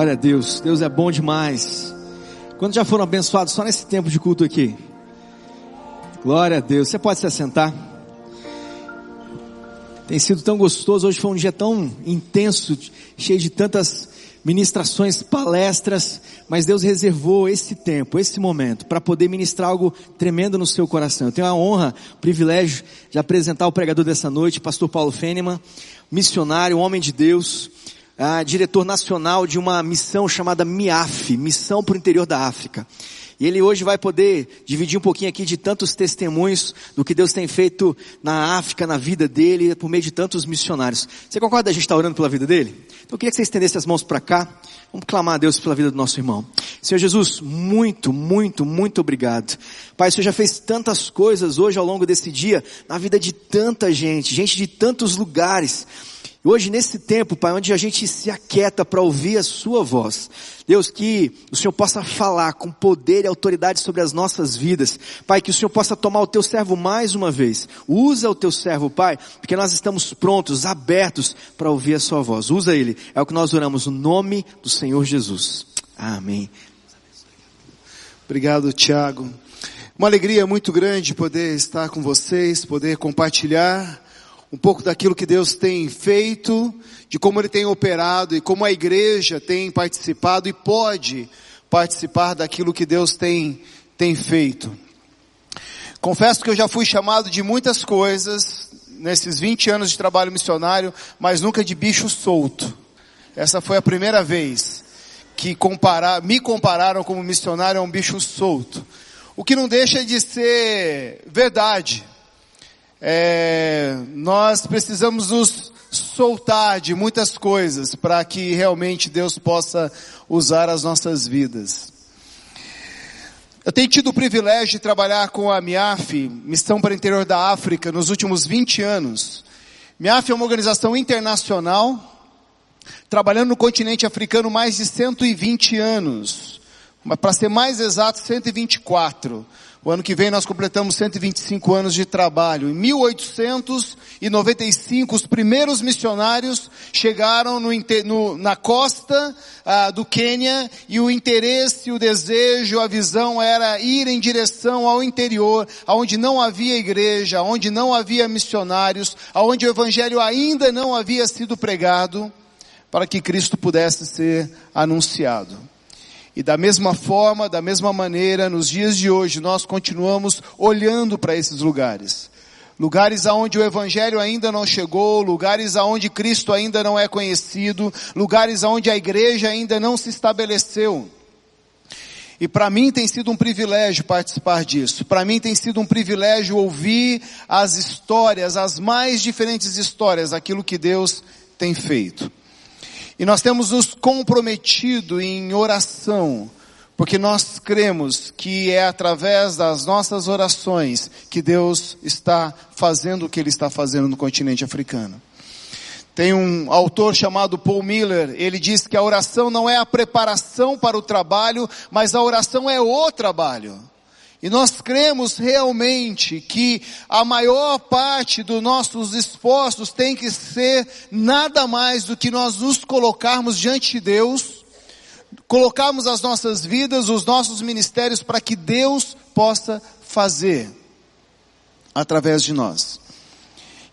Glória a Deus, Deus é bom demais. Quantos já foram abençoados só nesse tempo de culto aqui? Glória a Deus. Você pode se assentar? Tem sido tão gostoso. Hoje foi um dia tão intenso, cheio de tantas ministrações, palestras, mas Deus reservou esse tempo, esse momento, para poder ministrar algo tremendo no seu coração. Eu tenho a honra, o privilégio de apresentar o pregador dessa noite, pastor Paulo Fêneman, missionário, homem de Deus, ah, diretor nacional de uma missão chamada MIAF, Missão para o Interior da África. E ele hoje vai poder dividir um pouquinho aqui de tantos testemunhos do que Deus tem feito na África, na vida dele, por meio de tantos missionários. Você concorda a gente estar orando pela vida dele? Então eu queria que você estendesse as mãos para cá. Vamos clamar a Deus pela vida do nosso irmão. Senhor Jesus, muito, muito, muito obrigado. Pai, o Senhor já fez tantas coisas hoje ao longo desse dia, na vida de tanta gente, gente de tantos lugares. Hoje nesse tempo, Pai, onde a gente se aquieta para ouvir a Sua voz, Deus, que o Senhor possa falar com poder e autoridade sobre as nossas vidas. Pai, que o Senhor possa tomar o Teu servo mais uma vez. Usa o Teu servo, Pai, porque nós estamos prontos, abertos para ouvir a Sua voz. Usa Ele. É o que nós oramos no nome do Senhor Jesus. Amém. Obrigado, Tiago. Uma alegria muito grande poder estar com vocês, poder compartilhar um pouco daquilo que Deus tem feito, de como Ele tem operado e como a igreja tem participado e pode participar daquilo que Deus tem, tem feito. Confesso que eu já fui chamado de muitas coisas nesses 20 anos de trabalho missionário, mas nunca de bicho solto. Essa foi a primeira vez que comparar, me compararam como missionário a um bicho solto. O que não deixa de ser verdade é, nós precisamos nos soltar de muitas coisas para que realmente Deus possa usar as nossas vidas. Eu tenho tido o privilégio de trabalhar com a MIAF, Missão para o Interior da África, nos últimos 20 anos. MIAF é uma organização internacional, trabalhando no continente africano mais de 120 anos. Para ser mais exato, 124. O ano que vem nós completamos 125 anos de trabalho. Em 1895, os primeiros missionários chegaram no, no, na costa ah, do Quênia e o interesse, o desejo, a visão era ir em direção ao interior, aonde não havia igreja, onde não havia missionários, aonde o evangelho ainda não havia sido pregado, para que Cristo pudesse ser anunciado. E da mesma forma, da mesma maneira, nos dias de hoje, nós continuamos olhando para esses lugares. Lugares aonde o Evangelho ainda não chegou, lugares aonde Cristo ainda não é conhecido, lugares aonde a igreja ainda não se estabeleceu. E para mim tem sido um privilégio participar disso. Para mim tem sido um privilégio ouvir as histórias, as mais diferentes histórias, aquilo que Deus tem feito. E nós temos nos comprometido em oração, porque nós cremos que é através das nossas orações que Deus está fazendo o que Ele está fazendo no continente africano. Tem um autor chamado Paul Miller, ele diz que a oração não é a preparação para o trabalho, mas a oração é o trabalho. E nós cremos realmente que a maior parte dos nossos esforços tem que ser nada mais do que nós nos colocarmos diante de Deus, colocarmos as nossas vidas, os nossos ministérios para que Deus possa fazer através de nós.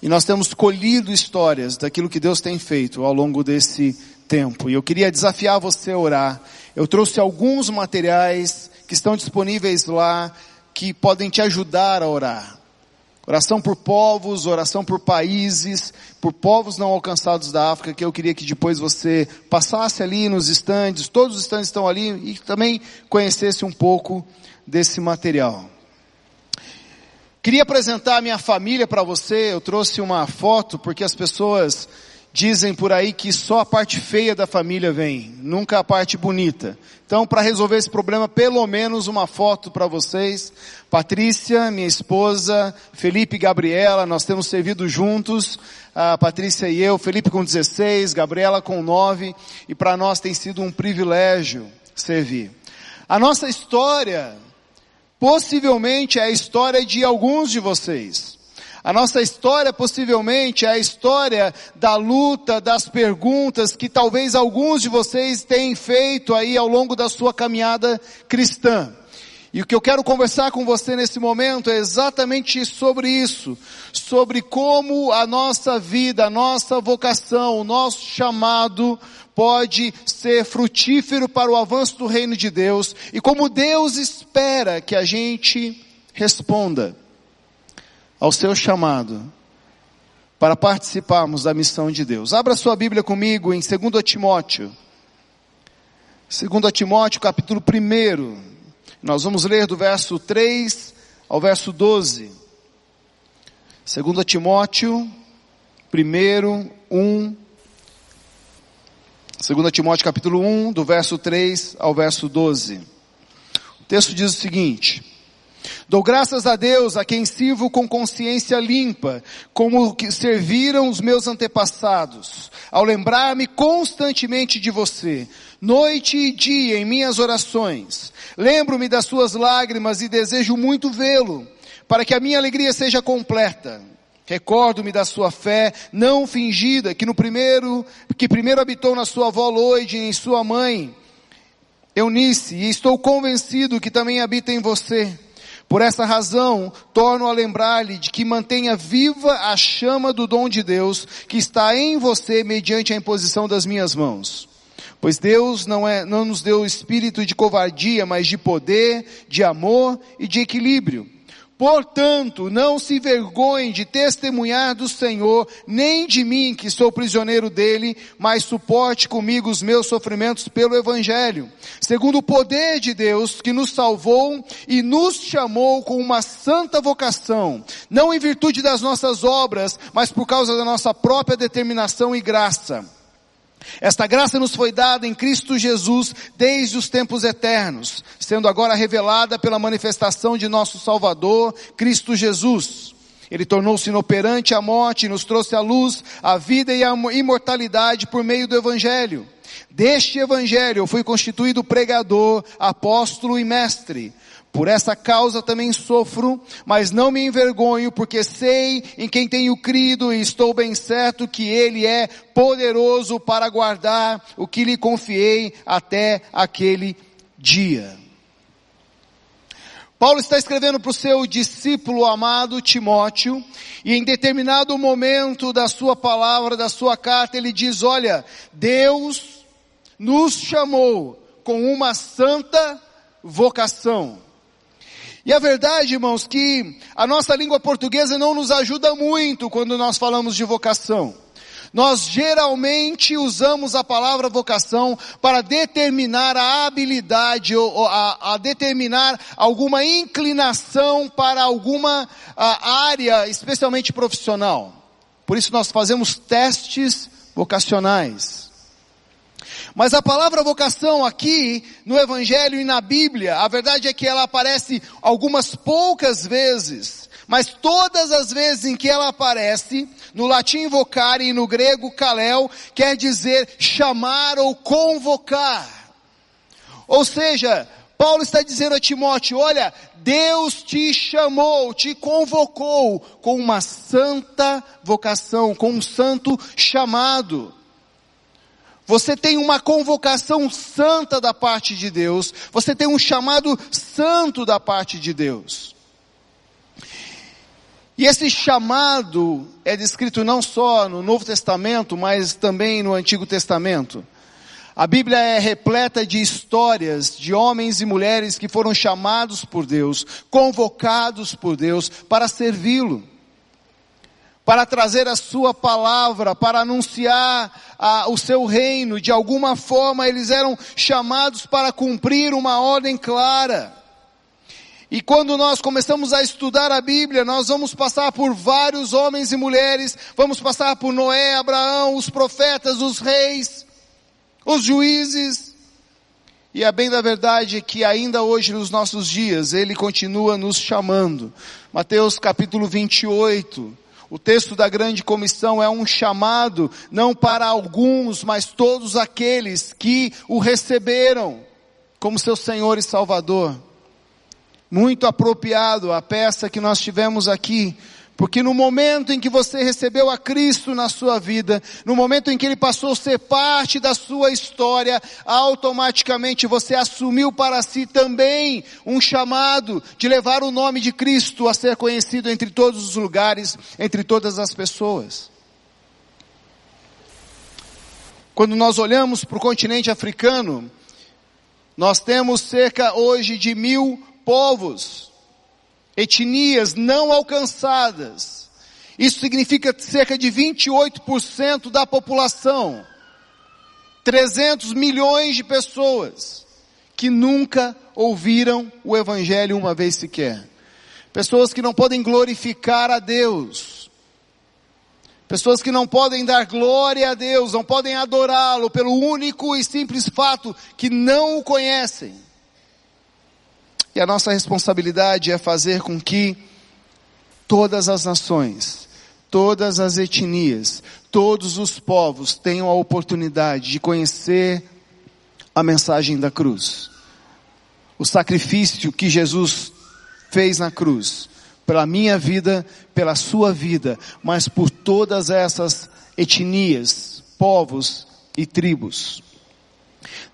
E nós temos colhido histórias daquilo que Deus tem feito ao longo desse tempo. E eu queria desafiar você a orar. Eu trouxe alguns materiais que estão disponíveis lá, que podem te ajudar a orar. Oração por povos, oração por países, por povos não alcançados da África, que eu queria que depois você passasse ali nos estandes, todos os estandes estão ali, e também conhecesse um pouco desse material. Queria apresentar a minha família para você, eu trouxe uma foto, porque as pessoas Dizem por aí que só a parte feia da família vem, nunca a parte bonita. Então, para resolver esse problema, pelo menos uma foto para vocês. Patrícia, minha esposa, Felipe e Gabriela, nós temos servido juntos, a Patrícia e eu, Felipe com 16, Gabriela com 9, e para nós tem sido um privilégio servir. A nossa história, possivelmente é a história de alguns de vocês. A nossa história possivelmente é a história da luta, das perguntas que talvez alguns de vocês tenham feito aí ao longo da sua caminhada cristã. E o que eu quero conversar com você nesse momento é exatamente sobre isso, sobre como a nossa vida, a nossa vocação, o nosso chamado pode ser frutífero para o avanço do reino de Deus e como Deus espera que a gente responda ao seu chamado para participarmos da missão de Deus. Abra sua Bíblia comigo em 2 Timóteo. 2 Timóteo capítulo 1. Nós vamos ler do verso 3 ao verso 12. 2 Timóteo 1, 1. 2 Timóteo capítulo 1, do verso 3 ao verso 12. O texto diz o seguinte: Dou graças a Deus a quem sirvo com consciência limpa, como que serviram os meus antepassados, ao lembrar-me constantemente de você, noite e dia em minhas orações. Lembro-me das suas lágrimas e desejo muito vê-lo, para que a minha alegria seja completa. Recordo-me da sua fé não fingida, que no primeiro, que primeiro habitou na sua avó Loide e em sua mãe, Eunice, e estou convencido que também habita em você. Por essa razão, torno a lembrar-lhe de que mantenha viva a chama do dom de Deus que está em você mediante a imposição das minhas mãos. Pois Deus não, é, não nos deu espírito de covardia, mas de poder, de amor e de equilíbrio. Portanto, não se vergonhe de testemunhar do Senhor, nem de mim, que sou prisioneiro dele, mas suporte comigo os meus sofrimentos pelo Evangelho, segundo o poder de Deus que nos salvou e nos chamou com uma santa vocação, não em virtude das nossas obras, mas por causa da nossa própria determinação e graça. Esta graça nos foi dada em Cristo Jesus desde os tempos eternos, sendo agora revelada pela manifestação de nosso Salvador, Cristo Jesus. Ele tornou-se inoperante à morte e nos trouxe à luz a vida e a imortalidade por meio do Evangelho. Deste Evangelho eu fui constituído pregador, apóstolo e mestre. Por essa causa também sofro, mas não me envergonho, porque sei em quem tenho crido e estou bem certo que Ele é poderoso para guardar o que lhe confiei até aquele dia. Paulo está escrevendo para o seu discípulo amado Timóteo, e em determinado momento da sua palavra, da sua carta, ele diz, olha, Deus nos chamou com uma santa vocação. E a verdade, irmãos, que a nossa língua portuguesa não nos ajuda muito quando nós falamos de vocação. Nós geralmente usamos a palavra vocação para determinar a habilidade ou a, a determinar alguma inclinação para alguma área, especialmente profissional. Por isso nós fazemos testes vocacionais. Mas a palavra vocação aqui, no Evangelho e na Bíblia, a verdade é que ela aparece algumas poucas vezes. Mas todas as vezes em que ela aparece, no latim vocare e no grego kalel, quer dizer chamar ou convocar. Ou seja, Paulo está dizendo a Timóteo, olha, Deus te chamou, te convocou com uma santa vocação, com um santo chamado. Você tem uma convocação santa da parte de Deus. Você tem um chamado santo da parte de Deus. E esse chamado é descrito não só no Novo Testamento, mas também no Antigo Testamento. A Bíblia é repleta de histórias de homens e mulheres que foram chamados por Deus, convocados por Deus para servi-lo para trazer a sua palavra, para anunciar a, o seu reino. De alguma forma eles eram chamados para cumprir uma ordem clara. E quando nós começamos a estudar a Bíblia, nós vamos passar por vários homens e mulheres, vamos passar por Noé, Abraão, os profetas, os reis, os juízes. E a bem da verdade é que ainda hoje nos nossos dias, Ele continua nos chamando. Mateus capítulo 28, o texto da grande comissão é um chamado, não para alguns, mas todos aqueles que o receberam como seu Senhor e Salvador. Muito apropriado a peça que nós tivemos aqui, Porque no momento em que você recebeu a Cristo na sua vida, no momento em que Ele passou a ser parte da sua história, automaticamente você assumiu para si também um chamado de levar o nome de Cristo a ser conhecido entre todos os lugares, entre todas as pessoas. Quando nós olhamos para o continente africano, nós temos cerca hoje de mil povos etnias não alcançadas. Isso significa cerca de 28% da população. 300 milhões de pessoas que nunca ouviram o Evangelho uma vez sequer. Pessoas que não podem glorificar a Deus. Pessoas que não podem dar glória a Deus, não podem adorá-lo pelo único e simples fato que não o conhecem. E a nossa responsabilidade é fazer com que todas as nações, todas as etnias, todos os povos tenham a oportunidade de conhecer a mensagem da cruz. O sacrifício que Jesus fez na cruz, pela minha vida, pela sua vida, mas por todas essas etnias, povos e tribos.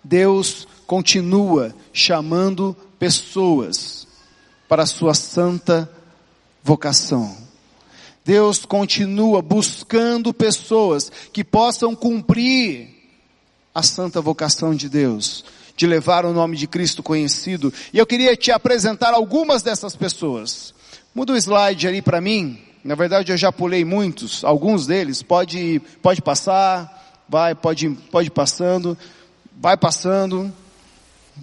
Deus continua chamando pessoas para a sua santa vocação. Deus continua buscando pessoas que possam cumprir a santa vocação de Deus, de levar o nome de Cristo conhecido. E eu queria te apresentar algumas dessas pessoas. Muda o slide ali para mim. Na verdade eu já pulei muitos, alguns deles. Pode, pode passar, vai, pode, pode passando, vai passando.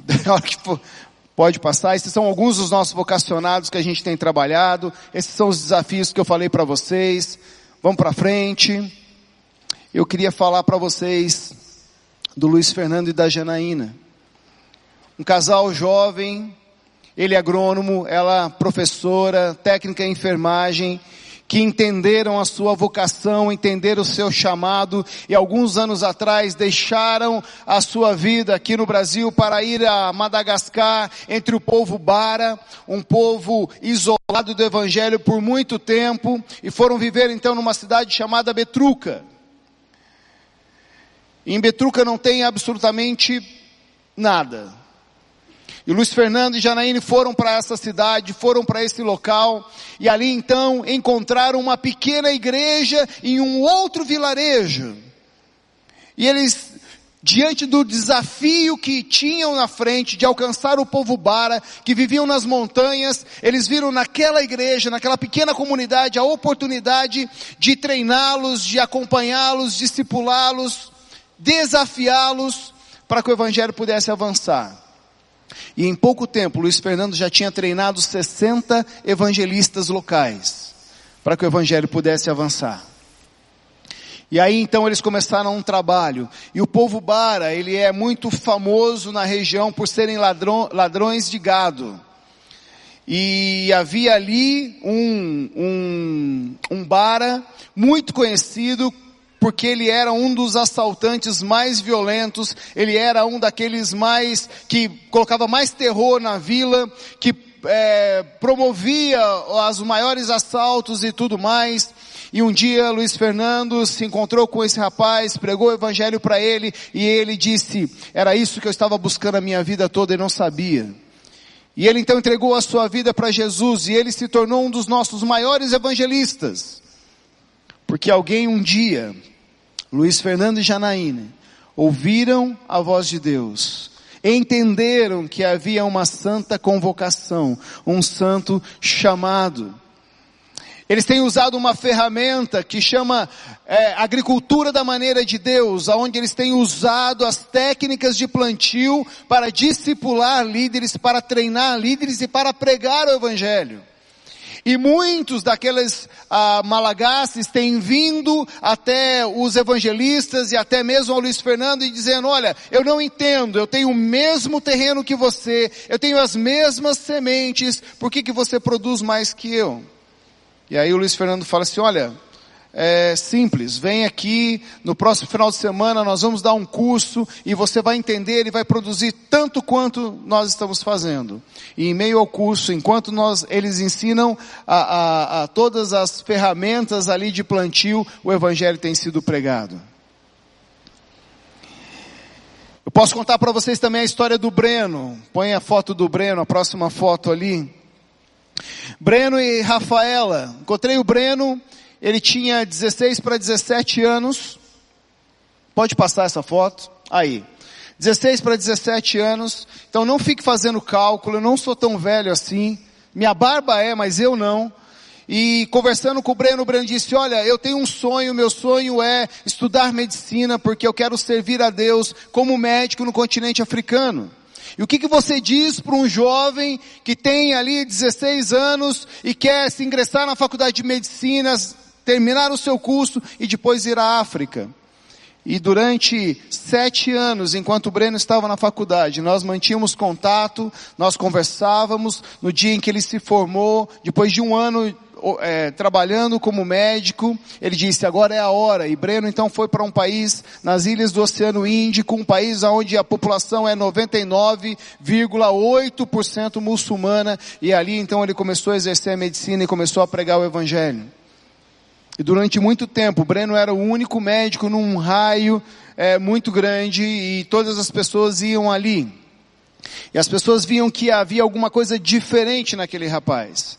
For, Pode passar. Esses são alguns dos nossos vocacionados que a gente tem trabalhado. Esses são os desafios que eu falei para vocês. Vamos para frente. Eu queria falar para vocês do Luiz Fernando e da Janaína. Um casal jovem, ele é agrônomo, ela professora, técnica em enfermagem, que entenderam a sua vocação, entenderam o seu chamado e alguns anos atrás deixaram a sua vida aqui no Brasil para ir a Madagascar entre o povo Bara, um povo isolado do evangelho por muito tempo e foram viver então numa cidade chamada Betruca. em Betruca não tem absolutamente nada. E Luiz Fernando e Janaíne foram para essa cidade, foram para esse local, e ali então encontraram uma pequena igreja em um outro vilarejo. E eles, diante do desafio que tinham na frente de alcançar o povo Bara, que viviam nas montanhas, eles viram naquela igreja, naquela pequena comunidade, a oportunidade de treiná-los, de acompanhá-los, discipulá-los, desafiá-los, para que o evangelho pudesse avançar. E em pouco tempo, Luiz Fernando já tinha treinado 60 evangelistas locais, para que o evangelho pudesse avançar. E aí então eles começaram um trabalho. E o povo Bara, ele é muito famoso na região por serem ladrão, ladrões de gado. E havia ali um, um, um Bara muito conhecido porque ele era um dos assaltantes mais violentos, ele era um daqueles mais, que colocava mais terror na vila, que é, promovia os maiores assaltos e tudo mais. E um dia Luiz Fernando se encontrou com esse rapaz, pregou o evangelho para ele e ele disse: Era isso que eu estava buscando a minha vida toda e não sabia. E ele então entregou a sua vida para Jesus e ele se tornou um dos nossos maiores evangelistas. Porque alguém um dia Luiz Fernando e Janaína, ouviram a voz de Deus, entenderam que havia uma santa convocação, um santo chamado. Eles têm usado uma ferramenta que chama é, agricultura da maneira de Deus, onde eles têm usado as técnicas de plantio para discipular líderes, para treinar líderes e para pregar o Evangelho. E muitos daqueles ah, malagasses têm vindo até os evangelistas e até mesmo ao Luiz Fernando e dizendo, olha, eu não entendo, eu tenho o mesmo terreno que você, eu tenho as mesmas sementes, por que, que você produz mais que eu? E aí o Luiz Fernando fala assim, olha, é simples. Vem aqui, no próximo final de semana nós vamos dar um curso e você vai entender e vai produzir tanto quanto nós estamos fazendo. E em meio ao curso, enquanto nós, eles ensinam a, a, a todas as ferramentas ali de plantio, o Evangelho tem sido pregado. Eu posso contar para vocês também a história do Breno. Põe a foto do Breno, a próxima foto ali. Breno e Rafaela. Encontrei o Breno, ele tinha 16 para 17 anos. Pode passar essa foto? Aí. 16 para 17 anos. Então não fique fazendo cálculo, eu não sou tão velho assim. Minha barba é, mas eu não. E conversando com o Breno, o Breno disse, olha, eu tenho um sonho, meu sonho é estudar medicina porque eu quero servir a Deus como médico no continente africano. E o que, que você diz para um jovem que tem ali 16 anos e quer se ingressar na faculdade de medicina, terminar o seu curso e depois ir à África? E durante sete anos, enquanto o Breno estava na faculdade, nós mantínhamos contato, nós conversávamos. No dia em que ele se formou, depois de um ano é, trabalhando como médico, ele disse, agora é a hora. E Breno então foi para um país nas ilhas do Oceano Índico, um país onde a população é 99,8% muçulmana. E ali então ele começou a exercer a medicina e começou a pregar o Evangelho. E durante muito tempo, Breno era o único médico num raio é, muito grande e todas as pessoas iam ali. E as pessoas viam que havia alguma coisa diferente naquele rapaz.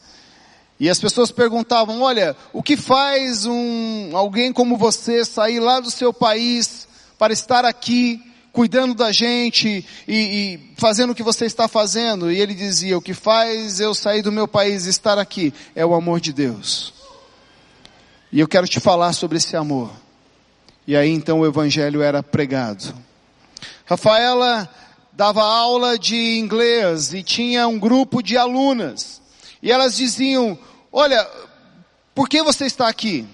E as pessoas perguntavam, olha, o que faz um, alguém como você sair lá do seu país para estar aqui cuidando da gente e, e, fazendo o que você está fazendo? E ele dizia, o que faz eu sair do meu país e estar aqui é o amor de Deus. E eu quero te falar sobre esse amor. E aí então o evangelho era pregado. Rafaela dava aula de inglês e tinha um grupo de alunas. E elas diziam, olha, por que você está aqui?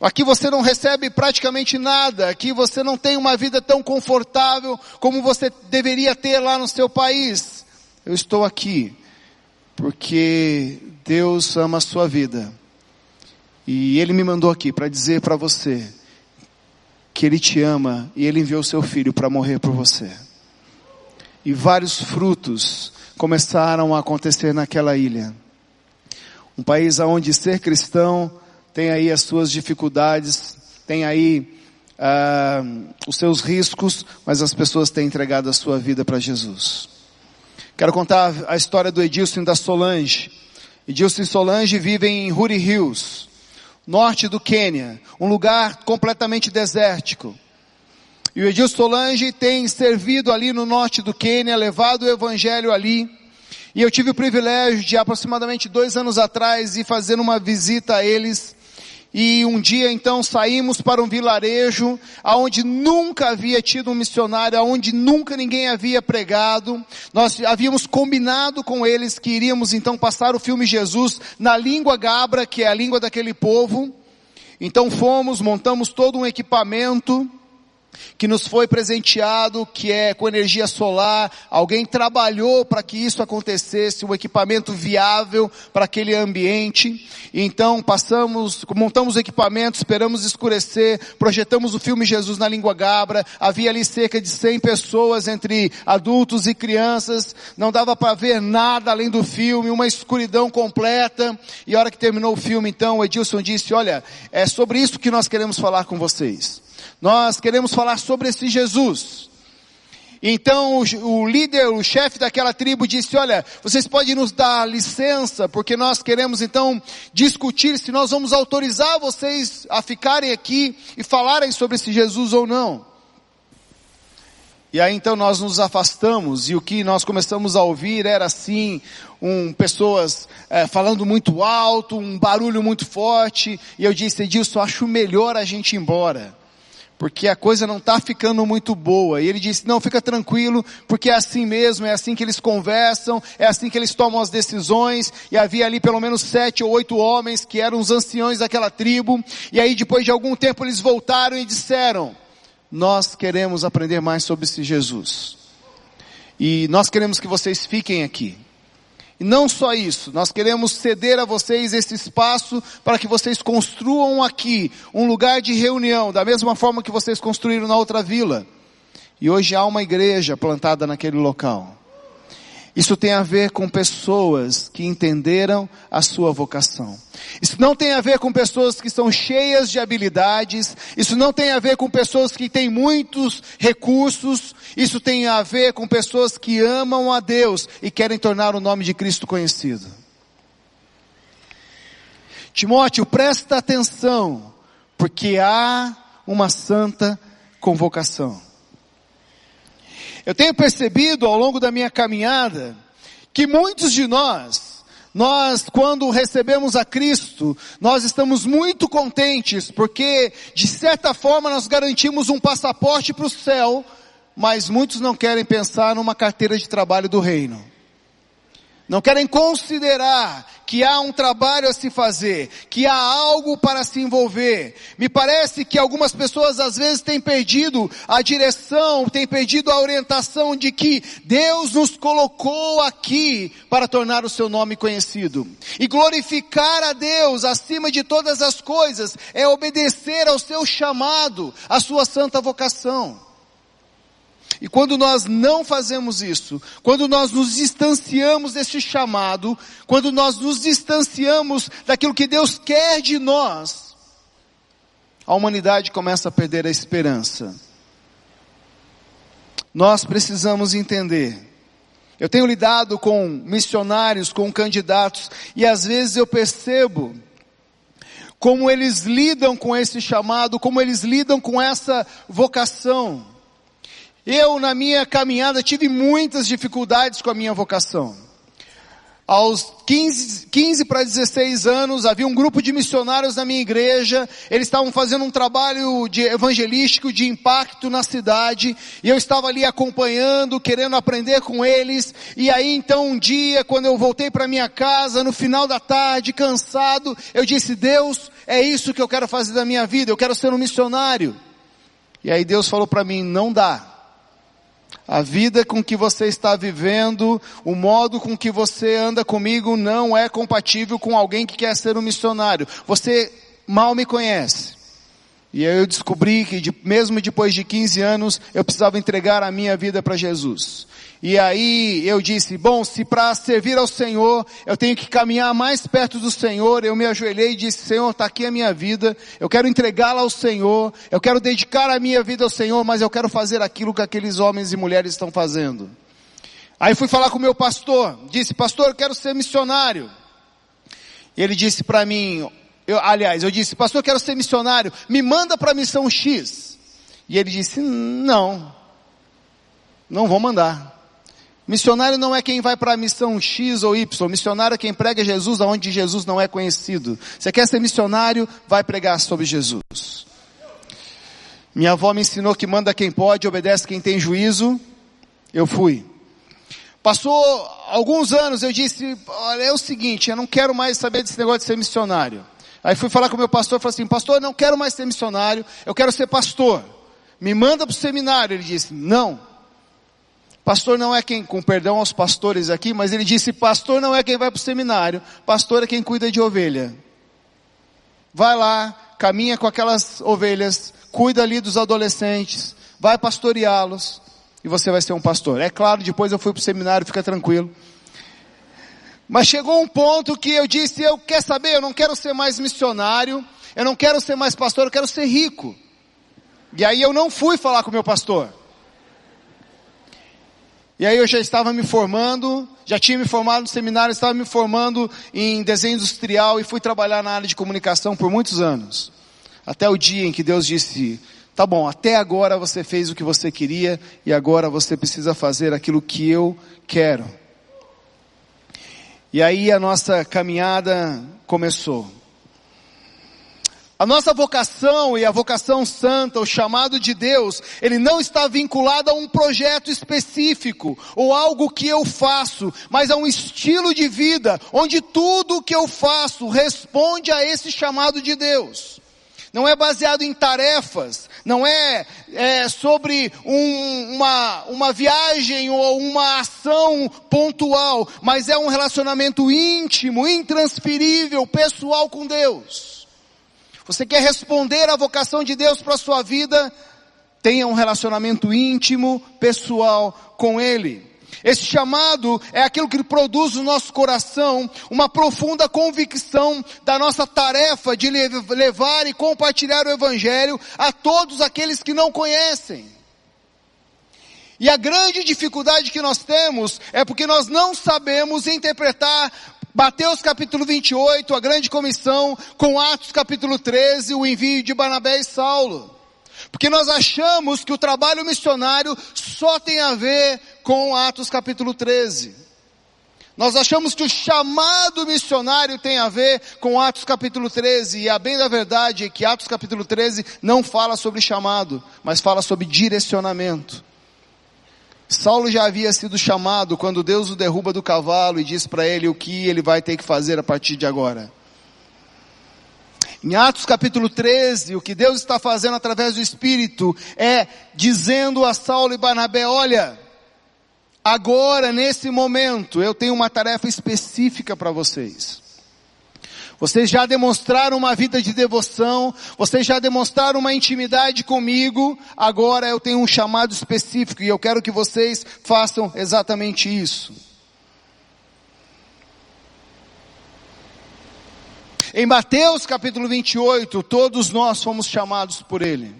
Aqui você não recebe praticamente nada, aqui você não tem uma vida tão confortável como você deveria ter lá no seu país. Eu estou aqui porque Deus ama a sua vida e ele me mandou aqui para dizer para você que ele te ama e ele enviou seu filho para morrer por você. E vários frutos começaram a acontecer naquela ilha. Um país onde ser cristão tem aí as suas dificuldades, tem aí uh, os seus riscos, mas as pessoas têm entregado a sua vida para Jesus. Quero contar a história do Edilson da Solange. Edilson e Solange vivem em Ruri Hills norte do Quênia, um lugar completamente desértico. E o Edilson Solange tem servido ali no norte do Quênia, levado o evangelho ali. E eu tive o privilégio de aproximadamente dois anos atrás ir fazer uma visita a eles e um dia então saímos para um vilarejo aonde nunca havia tido um missionário, aonde nunca ninguém havia pregado. Nós havíamos combinado com eles que iríamos então passar o filme Jesus na língua gabra, que é a língua daquele povo. Então fomos, montamos todo um equipamento, que nos foi presenteado, que é com energia solar. Alguém trabalhou para que isso acontecesse, um equipamento viável para aquele ambiente. Então passamos, montamos o equipamento, esperamos escurecer, projetamos o filme Jesus na língua gabra. Havia ali cerca de 100 pessoas entre adultos e crianças. Não dava para ver nada além do filme, uma escuridão completa. E a hora que terminou o filme, então, o Edilson disse: "Olha, é sobre isso que nós queremos falar com vocês." Nós queremos falar sobre esse Jesus. Então o, o líder, o chefe daquela tribo disse, olha, vocês podem nos dar licença, porque nós queremos então discutir se nós vamos autorizar vocês a ficarem aqui e falarem sobre esse Jesus ou não. E aí então nós nos afastamos e o que nós começamos a ouvir era assim, um, pessoas é, falando muito alto, um barulho muito forte, e eu disse, Edilson, acho melhor a gente ir embora porque a coisa não está ficando muito boa. E ele disse, não, fica tranquilo, porque é assim mesmo, é assim que eles conversam, é assim que eles tomam as decisões. E havia ali pelo menos sete ou oito homens que eram os anciões daquela tribo. E aí depois de algum tempo eles voltaram e disseram, nós queremos aprender mais sobre esse Jesus. E nós queremos que vocês fiquem aqui. E não só isso, nós queremos ceder a vocês esse espaço para que vocês construam aqui um lugar de reunião, da mesma forma que vocês construíram na outra vila. E hoje há uma igreja plantada naquele local. Isso tem a ver com pessoas que entenderam a sua vocação. Isso não tem a ver com pessoas que são cheias de habilidades. Isso não tem a ver com pessoas que têm muitos recursos. Isso tem a ver com pessoas que amam a Deus e querem tornar o nome de Cristo conhecido. Timóteo, presta atenção, porque há uma santa convocação. Eu tenho percebido ao longo da minha caminhada que muitos de nós, nós quando recebemos a Cristo, nós estamos muito contentes porque de certa forma nós garantimos um passaporte para o céu, mas muitos não querem pensar numa carteira de trabalho do reino. Não querem considerar que há um trabalho a se fazer, que há algo para se envolver. Me parece que algumas pessoas às vezes têm perdido a direção, têm perdido a orientação de que Deus nos colocou aqui para tornar o seu nome conhecido. E glorificar a Deus acima de todas as coisas é obedecer ao seu chamado, à sua santa vocação. E quando nós não fazemos isso, quando nós nos distanciamos desse chamado, quando nós nos distanciamos daquilo que Deus quer de nós, a humanidade começa a perder a esperança. Nós precisamos entender. Eu tenho lidado com missionários, com candidatos, e às vezes eu percebo como eles lidam com esse chamado, como eles lidam com essa vocação. Eu, na minha caminhada, tive muitas dificuldades com a minha vocação. Aos 15, 15 para 16 anos, havia um grupo de missionários na minha igreja, eles estavam fazendo um trabalho de evangelístico, de impacto na cidade, e eu estava ali acompanhando, querendo aprender com eles, e aí então um dia, quando eu voltei para minha casa, no final da tarde, cansado, eu disse, Deus, é isso que eu quero fazer da minha vida, eu quero ser um missionário. E aí Deus falou para mim, não dá. A vida com que você está vivendo, o modo com que você anda comigo não é compatível com alguém que quer ser um missionário. Você mal me conhece. E aí eu descobri que de, mesmo depois de 15 anos, eu precisava entregar a minha vida para Jesus. E aí eu disse, bom, se para servir ao Senhor eu tenho que caminhar mais perto do Senhor, eu me ajoelhei e disse, Senhor, está aqui a minha vida, eu quero entregá-la ao Senhor, eu quero dedicar a minha vida ao Senhor, mas eu quero fazer aquilo que aqueles homens e mulheres estão fazendo. Aí fui falar com o meu pastor, disse, pastor, eu quero ser missionário. E ele disse para mim, eu, aliás, eu disse, pastor, eu quero ser missionário, me manda para a missão X. E ele disse, não, não vou mandar. Missionário não é quem vai para a missão X ou Y. Missionário é quem prega Jesus aonde Jesus não é conhecido. Você quer ser missionário? Vai pregar sobre Jesus. Minha avó me ensinou que manda quem pode, obedece quem tem juízo. Eu fui. Passou alguns anos, eu disse, olha, é o seguinte, eu não quero mais saber desse negócio de ser missionário. Aí fui falar com o meu pastor, falei assim, pastor, não quero mais ser missionário, eu quero ser pastor. Me manda para o seminário. Ele disse, não, Pastor não é quem, com perdão aos pastores aqui, mas ele disse, pastor não é quem vai para o seminário, pastor é quem cuida de ovelha. Vai lá, caminha com aquelas ovelhas, cuida ali dos adolescentes, vai pastoreá-los, e você vai ser um pastor. É claro, depois eu fui para o seminário, fica tranquilo. Mas chegou um ponto que eu disse, eu quer saber, eu não quero ser mais missionário, eu não quero ser mais pastor, eu quero ser rico. E aí eu não fui falar com o meu pastor. E aí eu já estava me formando, já tinha me formado no seminário, estava me formando em desenho industrial e fui trabalhar na área de comunicação por muitos anos. Até o dia em que Deus disse, tá bom, até agora você fez o que você queria e agora você precisa fazer aquilo que eu quero. E aí a nossa caminhada começou. A nossa vocação e a vocação santa, o chamado de Deus, ele não está vinculado a um projeto específico ou algo que eu faço, mas a um estilo de vida onde tudo o que eu faço responde a esse chamado de Deus. Não é baseado em tarefas, Não é, é sobre um, uma, uma viagem ou uma ação pontual, mas é um relacionamento íntimo, intransferível, pessoal com Deus. Você quer responder à vocação de Deus para a sua vida? Tenha um relacionamento íntimo, pessoal com Ele. Esse chamado é aquilo que produz no nosso coração uma profunda convicção da nossa tarefa de levar e compartilhar o Evangelho a todos aqueles que não conhecem. E a grande dificuldade que nós temos é porque nós não sabemos interpretar Mateus capítulo 28, a grande comissão, com Atos capítulo 13, o envio de Barnabé e Saulo. Porque nós achamos que o trabalho missionário só tem a ver com Atos capítulo 13. Nós achamos que o chamado missionário tem a ver com Atos capítulo 13, e a bem da verdade é que Atos capítulo 13 não fala sobre chamado, mas fala sobre direcionamento. Saulo já havia sido chamado quando Deus o derruba do cavalo e diz para ele o que ele vai ter que fazer a partir de agora. Em Atos capítulo 13, o que Deus está fazendo através do Espírito é dizendo a Saulo e Barnabé, olha, agora nesse momento eu tenho uma tarefa específica para vocês. Vocês já demonstraram uma vida de devoção, vocês já demonstraram uma intimidade comigo, agora eu tenho um chamado específico e eu quero que vocês façam exatamente isso. Em Mateus capítulo 28, todos nós fomos chamados por Ele.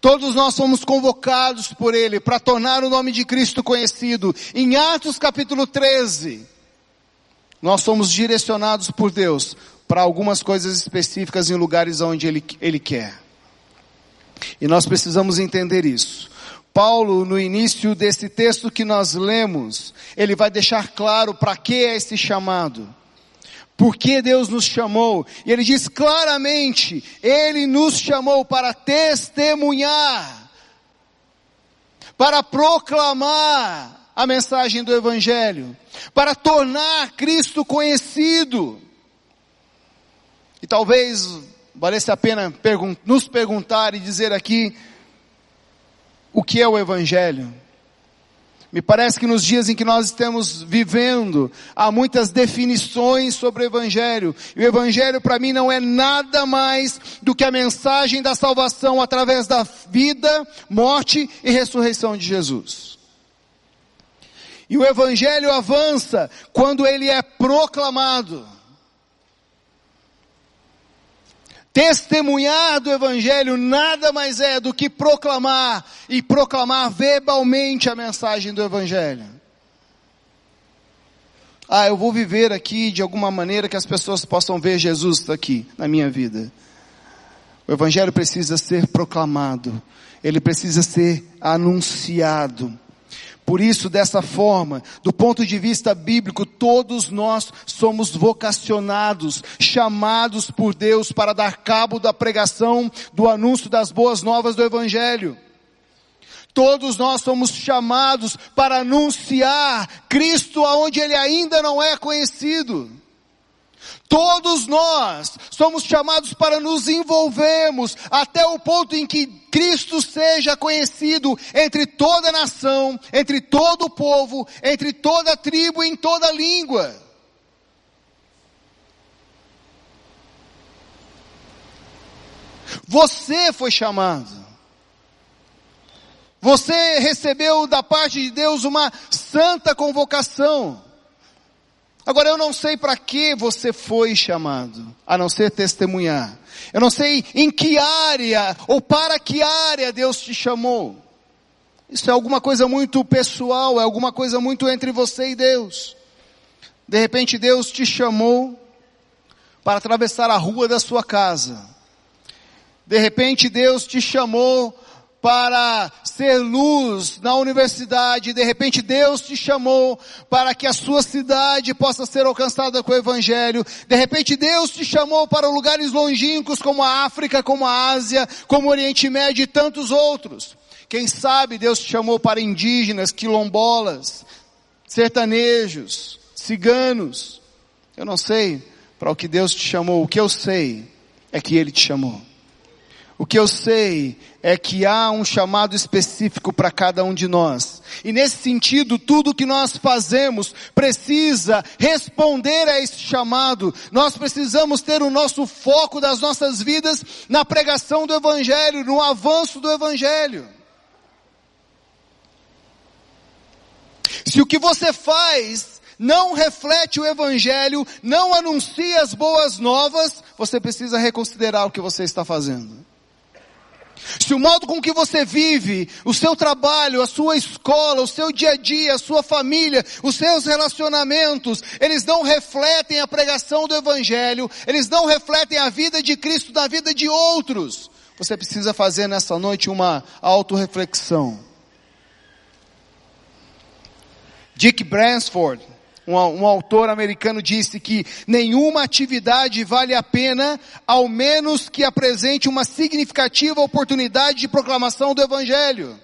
Todos nós fomos convocados por Ele para tornar o nome de Cristo conhecido. Em Atos capítulo 13, nós somos direcionados por Deus para algumas coisas específicas em lugares onde Ele, Ele quer. E nós precisamos entender isso. Paulo, no início desse texto que nós lemos, ele vai deixar claro para que é esse chamado. Por que Deus nos chamou? E ele diz claramente, Ele nos chamou para testemunhar, para proclamar a mensagem do Evangelho, para tornar Cristo conhecido. E talvez valesse a pena pergun nos perguntar e dizer aqui, o que é o Evangelho? Me parece que nos dias em que nós estamos vivendo, há muitas definições sobre o Evangelho. E o Evangelho para mim não é nada mais do que a mensagem da salvação através da vida, morte e ressurreição de Jesus. E o Evangelho avança quando ele é proclamado. Testemunhar do Evangelho nada mais é do que proclamar e proclamar verbalmente a mensagem do Evangelho. Ah, eu vou viver aqui de alguma maneira que as pessoas possam ver Jesus aqui na minha vida. O Evangelho precisa ser proclamado, ele precisa ser anunciado. Por isso, dessa forma, do ponto de vista bíblico, todos nós somos vocacionados, chamados por Deus para dar cabo da pregação, do anúncio das boas novas do Evangelho. Todos nós somos chamados para anunciar Cristo aonde Ele ainda não é conhecido. Todos nós somos chamados para nos envolvermos até o ponto em que Cristo seja conhecido entre toda nação, entre todo o povo, entre toda tribo e em toda língua. Você foi chamado. Você recebeu da parte de Deus uma santa convocação. Agora eu não sei para que você foi chamado, a não ser testemunhar. Eu não sei em que área ou para que área Deus te chamou. Isso é alguma coisa muito pessoal, é alguma coisa muito entre você e Deus. De repente Deus te chamou para atravessar a rua da sua casa. De repente Deus te chamou para ser luz na universidade, de repente Deus te chamou para que a sua cidade possa ser alcançada com o Evangelho, de repente Deus te chamou para lugares longínquos como a África, como a Ásia, como o Oriente Médio e tantos outros. Quem sabe Deus te chamou para indígenas, quilombolas, sertanejos, ciganos. Eu não sei para o que Deus te chamou, o que eu sei é que Ele te chamou. O que eu sei é que há um chamado específico para cada um de nós. E nesse sentido, tudo que nós fazemos precisa responder a esse chamado. Nós precisamos ter o nosso foco das nossas vidas na pregação do Evangelho, no avanço do Evangelho. Se o que você faz não reflete o Evangelho, não anuncia as boas novas, você precisa reconsiderar o que você está fazendo. Se o modo com que você vive, o seu trabalho, a sua escola, o seu dia a dia, a sua família, os seus relacionamentos, eles não refletem a pregação do Evangelho, eles não refletem a vida de Cristo na vida de outros. Você precisa fazer nessa noite uma autorreflexão. Dick Bransford, um, um, autor americano disse que nenhuma atividade vale a pena, ao menos que apresente uma significativa oportunidade de proclamação do Evangelho.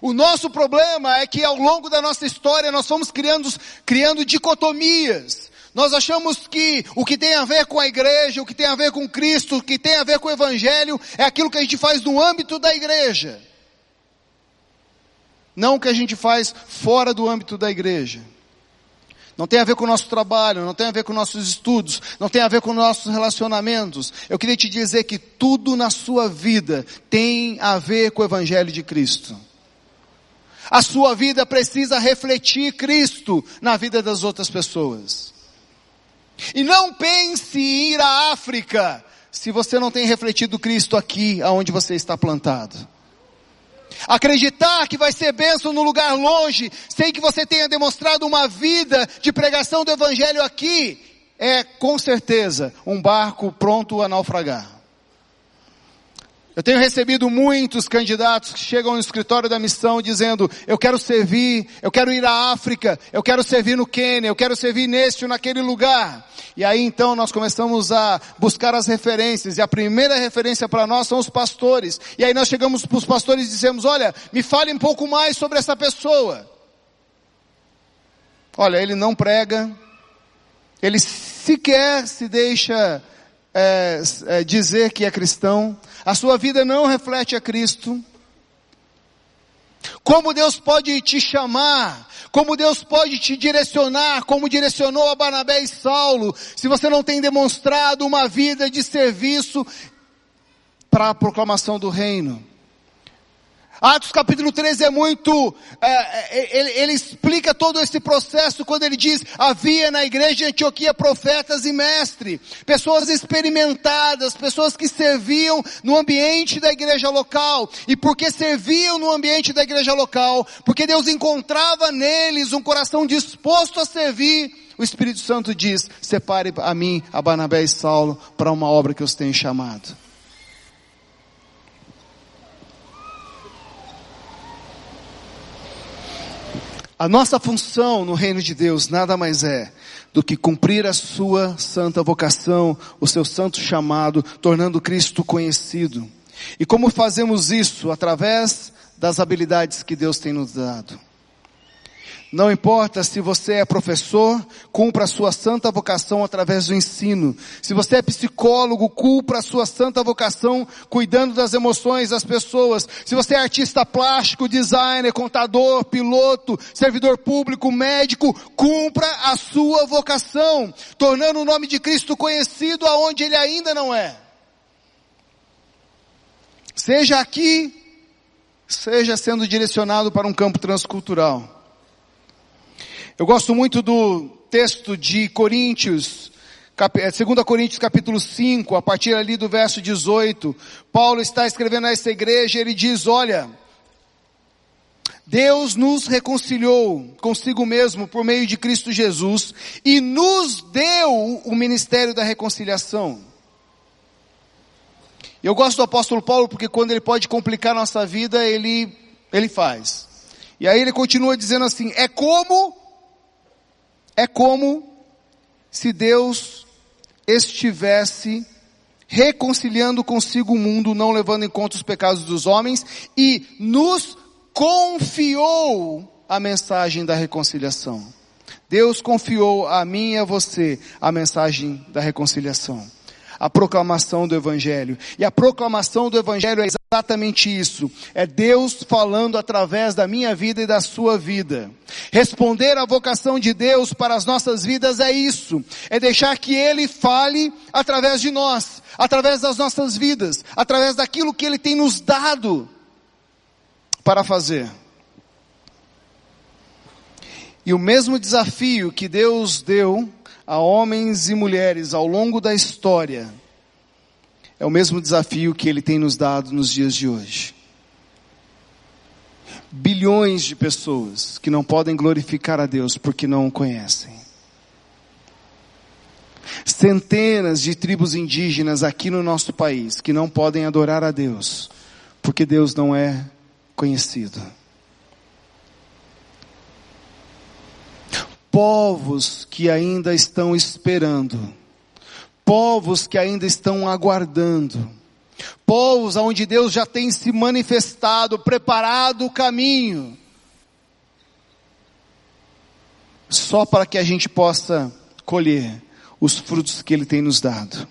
O nosso problema é que ao longo da nossa história nós fomos criando, criando dicotomias. Nós achamos que o que tem a ver com a igreja, o que tem a ver com Cristo, o que tem a ver com o Evangelho, é aquilo que a gente faz no âmbito da igreja. Não o que a gente faz fora do âmbito da igreja. Não tem a ver com o nosso trabalho, não tem a ver com nossos estudos, não tem a ver com nossos relacionamentos. Eu queria te dizer que tudo na sua vida tem a ver com o Evangelho de Cristo. A sua vida precisa refletir Cristo na vida das outras pessoas. E não pense em ir à África se você não tem refletido Cristo aqui, aonde você está plantado. Acreditar que vai ser bênção no lugar longe, sem que você tenha demonstrado uma vida de pregação do Evangelho aqui, é com certeza um barco pronto a naufragar. Eu tenho recebido muitos candidatos que chegam no escritório da missão dizendo, eu quero servir, eu quero ir à África, eu quero servir no Quênia, eu quero servir neste ou naquele lugar. E aí então nós começamos a buscar as referências, e a primeira referência para nós são os pastores. E aí nós chegamos para os pastores e dizemos, olha, me fale um pouco mais sobre essa pessoa. Olha, ele não prega, ele sequer se deixa é, é, dizer que é cristão, a sua vida não reflete a Cristo. Como Deus pode te chamar, como Deus pode te direcionar, como direcionou a Barnabé e Saulo, se você não tem demonstrado uma vida de serviço para a proclamação do reino. Atos capítulo 13 é muito, é, é, ele, ele, explica todo esse processo quando ele diz, havia na igreja de Antioquia profetas e mestres, pessoas experimentadas, pessoas que serviam no ambiente da igreja local. E porque serviam no ambiente da igreja local, porque Deus encontrava neles um coração disposto a servir, o Espírito Santo diz, separe a mim, a Barnabé e Saulo, para uma obra que os tenho chamado. A nossa função no reino de Deus nada mais é do que cumprir a sua santa vocação, o seu santo chamado, tornando Cristo conhecido. E como fazemos isso? Através das habilidades que Deus tem nos dado. Não importa se você é professor, cumpra a sua santa vocação através do ensino. Se você é psicólogo, cumpra a sua santa vocação cuidando das emoções das pessoas. Se você é artista plástico, designer, contador, piloto, servidor público, médico, cumpra a sua vocação, tornando o nome de Cristo conhecido aonde ele ainda não é. Seja aqui, seja sendo direcionado para um campo transcultural. Eu gosto muito do texto de Coríntios, 2 é, Coríntios capítulo 5, a partir ali do verso 18. Paulo está escrevendo a essa igreja ele diz, olha, Deus nos reconciliou consigo mesmo por meio de Cristo Jesus e nos deu o ministério da reconciliação. Eu gosto do apóstolo Paulo porque quando ele pode complicar nossa vida, ele, ele faz. E aí ele continua dizendo assim, é como é como se Deus estivesse reconciliando consigo o mundo, não levando em conta os pecados dos homens, e nos confiou a mensagem da reconciliação. Deus confiou a mim e a você a mensagem da reconciliação. A proclamação do Evangelho. E a proclamação do Evangelho é exatamente isso. É Deus falando através da minha vida e da sua vida. Responder à vocação de Deus para as nossas vidas é isso. É deixar que Ele fale através de nós, através das nossas vidas, através daquilo que Ele tem nos dado para fazer. E o mesmo desafio que Deus deu a homens e mulheres ao longo da história, é o mesmo desafio que Ele tem nos dado nos dias de hoje. Bilhões de pessoas que não podem glorificar a Deus porque não o conhecem. Centenas de tribos indígenas aqui no nosso país que não podem adorar a Deus porque Deus não é conhecido. Povos que ainda estão esperando, povos que ainda estão aguardando, povos onde Deus já tem se manifestado, preparado o caminho, só para que a gente possa colher os frutos que Ele tem nos dado.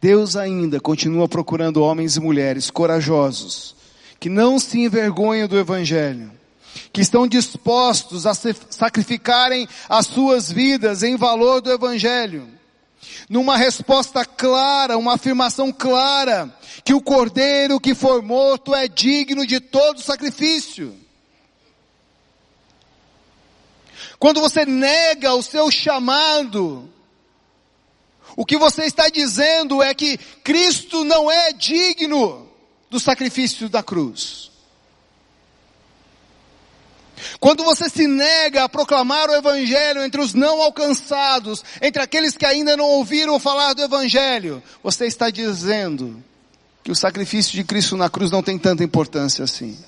Deus ainda continua procurando homens e mulheres corajosos, que não se envergonham do Evangelho, que estão dispostos a sacrificarem as suas vidas em valor do Evangelho. Numa resposta clara, uma afirmação clara, que o cordeiro que for morto é digno de todo sacrifício. Quando você nega o seu chamado, o que você está dizendo é que Cristo não é digno do sacrifício da cruz. Quando você se nega a proclamar o Evangelho entre os não alcançados, entre aqueles que ainda não ouviram falar do Evangelho, você está dizendo que o sacrifício de Cristo na cruz não tem tanta importância assim.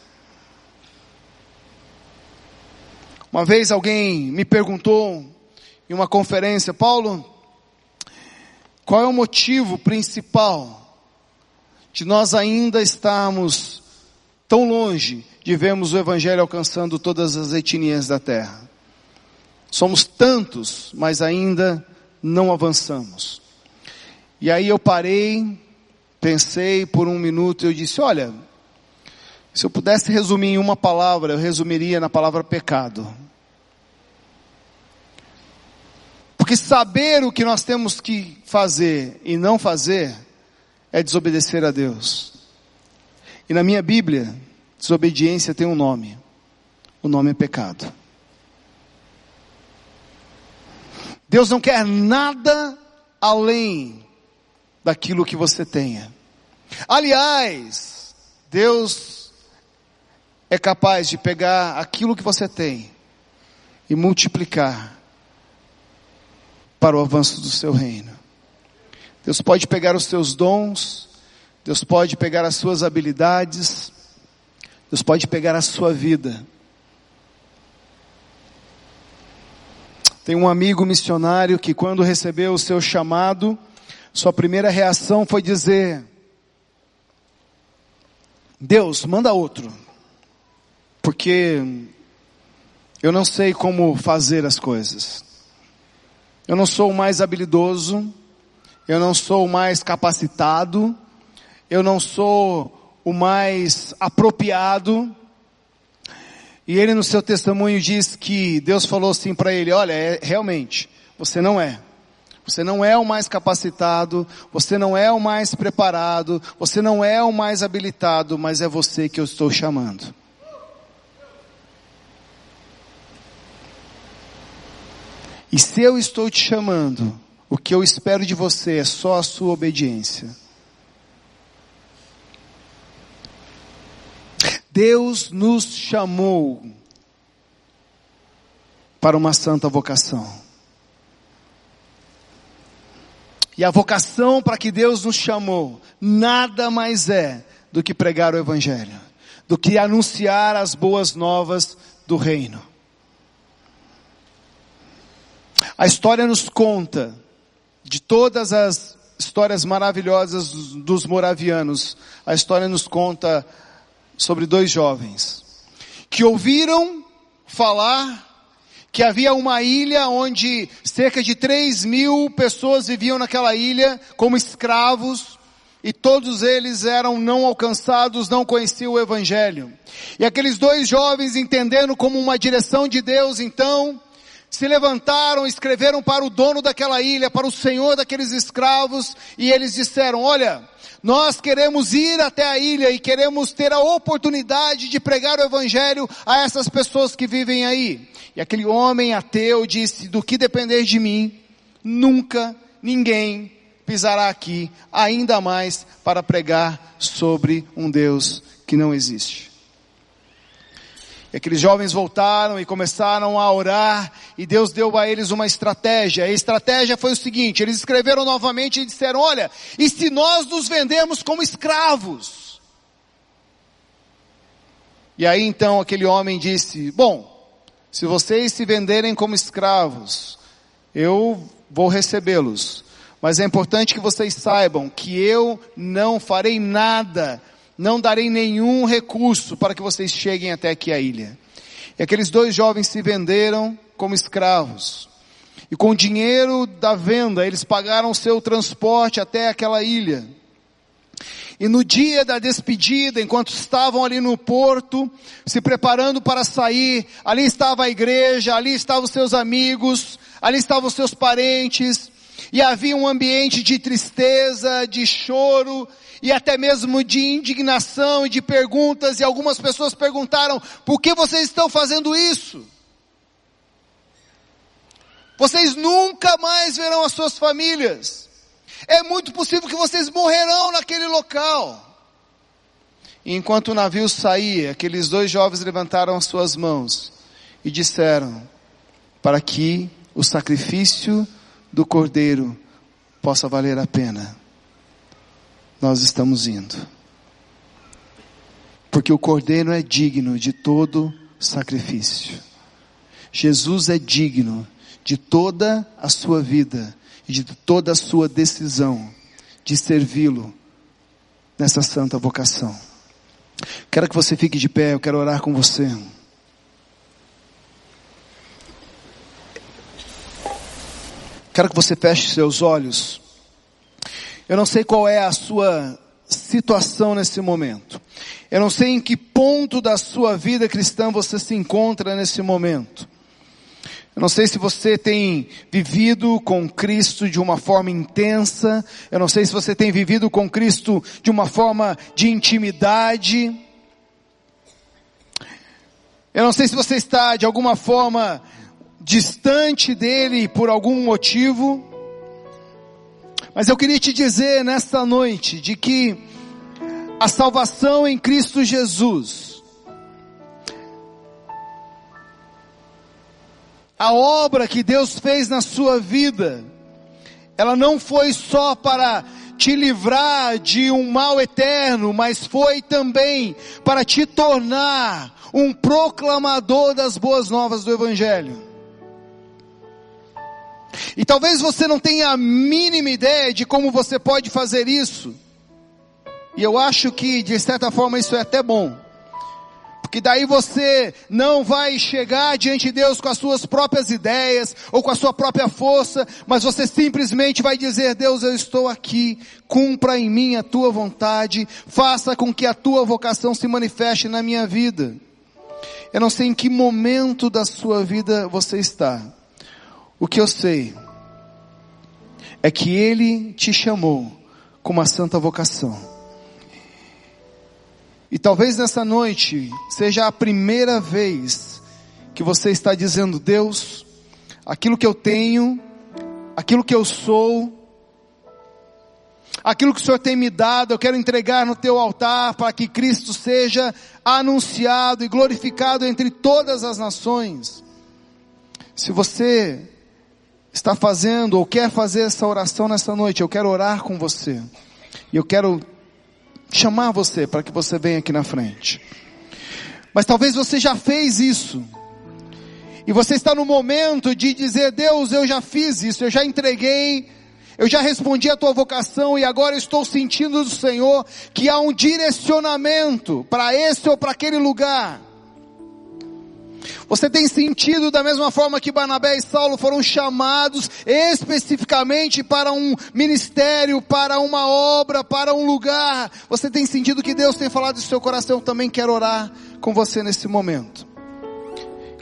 Uma vez alguém me perguntou em uma conferência, Paulo, qual é o motivo principal de nós ainda estarmos tão longe de vermos o Evangelho alcançando todas as etnias da terra. Somos tantos, mas ainda não avançamos. E aí eu parei, pensei por um minuto e eu disse: Olha, se eu pudesse resumir em uma palavra, eu resumiria na palavra pecado. Porque saber o que nós temos que fazer e não fazer é desobedecer a Deus. E na minha Bíblia, Desobediência tem um nome. O nome é pecado. Deus não quer nada além daquilo que você tenha. Aliás, Deus é capaz de pegar aquilo que você tem e multiplicar para o avanço do seu reino. Deus pode pegar os seus dons, Deus pode pegar as suas habilidades, Deus pode pegar a sua vida. Tem um amigo missionário que quando recebeu o seu chamado, sua primeira reação foi dizer: Deus, manda outro. Porque eu não sei como fazer as coisas. Eu não sou o mais habilidoso, eu não sou o mais capacitado, eu não sou o mais apropriado. E ele no seu testemunho diz que Deus falou assim para ele, olha, é, realmente, você não é. Você não é o mais capacitado, você não é o mais preparado, você não é o mais habilitado, mas é você que eu estou chamando. E se eu estou te chamando, o que eu espero de você é só a sua obediência. Deus nos chamou para uma santa vocação. E a vocação para que Deus nos chamou nada mais é do que pregar o Evangelho, do que anunciar as boas novas do Reino. A história nos conta de todas as histórias maravilhosas dos moravianos. A história nos conta sobre dois jovens que ouviram falar que havia uma ilha onde cerca de 3 mil pessoas viviam naquela ilha como escravos, e todos eles eram não alcançados, não conheciam o Evangelho. E aqueles dois jovens entendendo como uma direção de Deus, então, se levantaram, escreveram para o dono daquela ilha, para o senhor daqueles escravos, e eles disseram, olha, nós queremos ir até a ilha e queremos ter a oportunidade de pregar o evangelho a essas pessoas que vivem aí. E aquele homem ateu disse: Do que depender de mim, nunca ninguém pisará aqui, ainda mais para pregar sobre um Deus que não existe. E aqueles jovens voltaram e começaram a orar, e Deus deu a eles uma estratégia. A estratégia foi o seguinte: eles escreveram novamente e disseram: Olha, e se nós nos vendemos como escravos? E aí então aquele homem disse: Bom, se vocês se venderem como escravos, eu vou recebê-los. Mas é importante que vocês saibam que eu não farei nada, não darei nenhum recurso para que vocês cheguem até aqui a ilha. E aqueles dois jovens se venderam como escravos. E com o dinheiro da venda, eles pagaram seu transporte até aquela ilha. E no dia da despedida, enquanto estavam ali no porto, se preparando para sair, ali estava a igreja, ali estavam seus amigos, ali estavam seus parentes, e havia um ambiente de tristeza, de choro, e até mesmo de indignação e de perguntas, e algumas pessoas perguntaram, por que vocês estão fazendo isso? Vocês nunca mais verão as suas famílias. É muito possível que vocês morrerão naquele local. E enquanto o navio saía, aqueles dois jovens levantaram as suas mãos e disseram: Para que o sacrifício do cordeiro possa valer a pena, nós estamos indo. Porque o cordeiro é digno de todo sacrifício. Jesus é digno de toda a sua vida e de toda a sua decisão de servi-lo nessa santa vocação. Quero que você fique de pé, eu quero orar com você. Quero que você feche seus olhos. Eu não sei qual é a sua situação nesse momento. Eu não sei em que ponto da sua vida cristã você se encontra nesse momento. Eu não sei se você tem vivido com Cristo de uma forma intensa. Eu não sei se você tem vivido com Cristo de uma forma de intimidade. Eu não sei se você está de alguma forma distante dele por algum motivo. Mas eu queria te dizer nesta noite de que a salvação em Cristo Jesus A obra que Deus fez na sua vida, ela não foi só para te livrar de um mal eterno, mas foi também para te tornar um proclamador das boas novas do Evangelho. E talvez você não tenha a mínima ideia de como você pode fazer isso. E eu acho que, de certa forma, isso é até bom. Porque daí você não vai chegar diante de Deus com as suas próprias ideias ou com a sua própria força, mas você simplesmente vai dizer, Deus, eu estou aqui, cumpra em mim a tua vontade, faça com que a tua vocação se manifeste na minha vida. Eu não sei em que momento da sua vida você está. O que eu sei é que Ele te chamou com uma santa vocação. E talvez nessa noite seja a primeira vez que você está dizendo, Deus, aquilo que eu tenho, aquilo que eu sou, aquilo que o Senhor tem me dado, eu quero entregar no teu altar para que Cristo seja anunciado e glorificado entre todas as nações. Se você está fazendo ou quer fazer essa oração nessa noite, eu quero orar com você. E eu quero chamar você para que você venha aqui na frente. Mas talvez você já fez isso. E você está no momento de dizer, Deus, eu já fiz isso, eu já entreguei, eu já respondi a tua vocação e agora estou sentindo do Senhor que há um direcionamento para esse ou para aquele lugar. Você tem sentido da mesma forma que Barnabé e Saulo foram chamados especificamente para um ministério, para uma obra, para um lugar. Você tem sentido que Deus tem falado no seu coração, eu também quero orar com você nesse momento.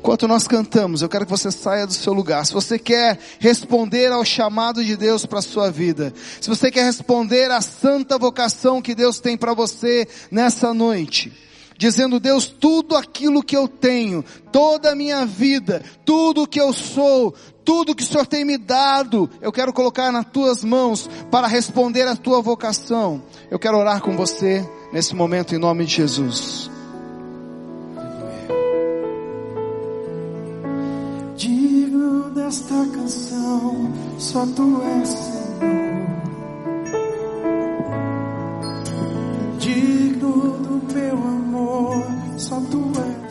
Enquanto nós cantamos, eu quero que você saia do seu lugar. Se você quer responder ao chamado de Deus para a sua vida, se você quer responder à santa vocação que Deus tem para você nessa noite, dizendo: Deus, tudo aquilo que eu tenho, toda a minha vida, tudo que eu sou, tudo que o Senhor tem me dado, eu quero colocar nas tuas mãos para responder à tua vocação. Eu quero orar com você nesse momento em nome de Jesus. Digo desta canção, só tu és Senhor. Digo do meu amor, só tu és.